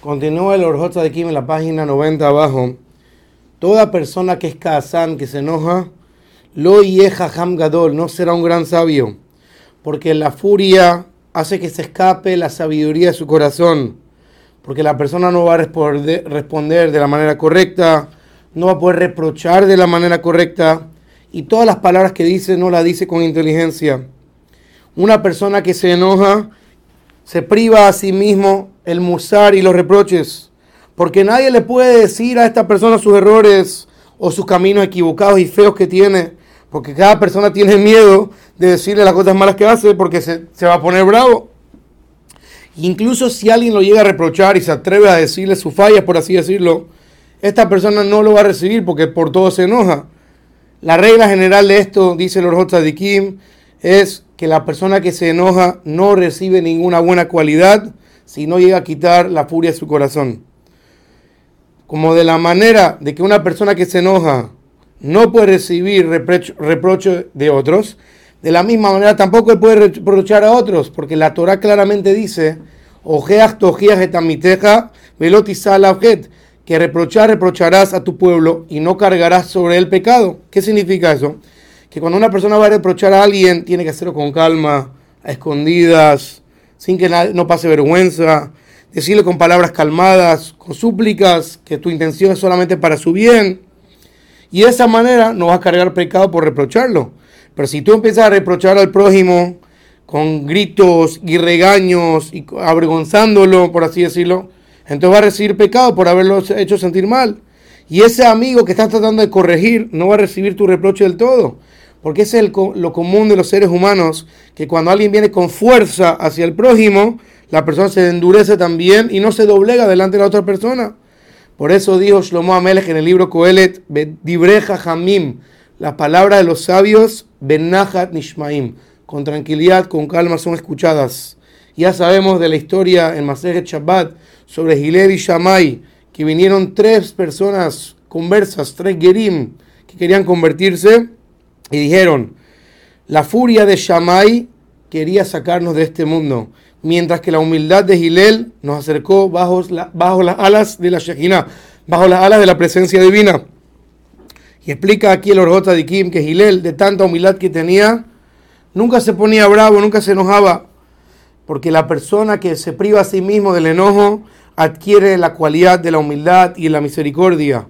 Continúa el Orjota de Kim en la página 90 abajo. Toda persona que es Kazan, que se enoja, lo yeja gadol, no será un gran sabio, porque la furia hace que se escape la sabiduría de su corazón, porque la persona no va a responder de la manera correcta, no va a poder reprochar de la manera correcta, y todas las palabras que dice no las dice con inteligencia. Una persona que se enoja se priva a sí mismo el musar y los reproches, porque nadie le puede decir a esta persona sus errores o sus caminos equivocados y feos que tiene, porque cada persona tiene miedo de decirle las cosas malas que hace porque se, va a poner bravo. Incluso si alguien lo llega a reprochar y se atreve a decirle sus fallas, por así decirlo, esta persona no lo va a recibir porque por todo se enoja. La regla general de esto, dice el Orjot Kim, es que la persona que se enoja no recibe ninguna buena cualidad si no llega a quitar la furia de su corazón. Como de la manera de que una persona que se enoja no puede recibir reproche de otros, de la misma manera tampoco puede reprochar a otros, porque la Torah claramente dice, que reprochar reprocharás a tu pueblo y no cargarás sobre el pecado. ¿Qué significa eso? Que cuando una persona va a reprochar a alguien, tiene que hacerlo con calma, a escondidas, sin que no pase vergüenza, decirle con palabras calmadas, con súplicas, que tu intención es solamente para su bien. Y de esa manera no vas a cargar pecado por reprocharlo. Pero si tú empiezas a reprochar al prójimo con gritos y regaños y avergonzándolo, por así decirlo, entonces va a recibir pecado por haberlo hecho sentir mal. Y ese amigo que estás tratando de corregir no va a recibir tu reproche del todo. Porque es el, lo común de los seres humanos, que cuando alguien viene con fuerza hacia el prójimo, la persona se endurece también y no se doblega delante de la otra persona. Por eso dijo Shlomo Amelech en el libro Coelet, Dibreja Hamim, las palabras de los sabios, Benahat Nishmaim, con tranquilidad, con calma son escuchadas. Ya sabemos de la historia en Maseret Shabbat sobre Hilel y Shammai, que vinieron tres personas conversas, tres Gerim, que querían convertirse y dijeron, la furia de Shammai quería sacarnos de este mundo, mientras que la humildad de Gilel nos acercó bajo, las alas de la Shekinah, bajo las alas de la presencia divina. Y explica aquí el Orjota de Kim que Gilel, de tanta humildad que tenía, nunca se ponía bravo, nunca se enojaba, porque la persona que se priva a sí mismo del enojo adquiere la cualidad de la humildad y la misericordia.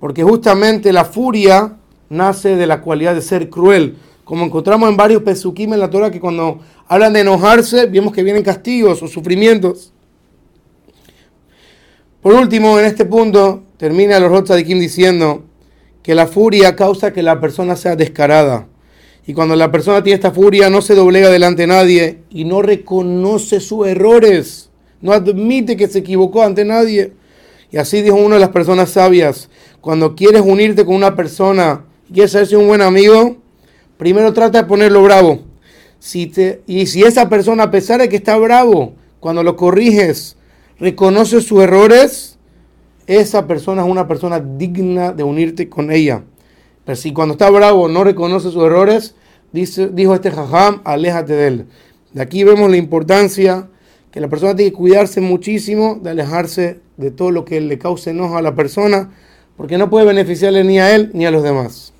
Porque justamente la furia nace de la cualidad de ser cruel. Como encontramos en varios pesukim en la Torah que cuando hablan de enojarse, vemos que vienen castigos o sufrimientos. Por último, en este punto, termina el Kim diciendo que la furia causa que la persona sea descarada. Y cuando la persona tiene esta furia, no se doblega delante de nadie y no reconoce sus errores, no admite que se equivocó ante nadie. Y así dijo una de las personas sabias, cuando quieres unirte con una persona quieres hacerse un buen amigo, primero trata de ponerlo bravo. Si te, y si esa persona, a pesar de que está bravo, cuando lo corriges, reconoce sus errores, esa persona es una persona digna de unirte con ella. Pero si cuando está bravo no reconoce sus errores, dice, dijo este jajam, aléjate de él. De aquí vemos la importancia que la persona tiene que cuidarse muchísimo de alejarse de todo lo que le cause enojo a la persona, porque no puede beneficiarle ni a él ni a los demás.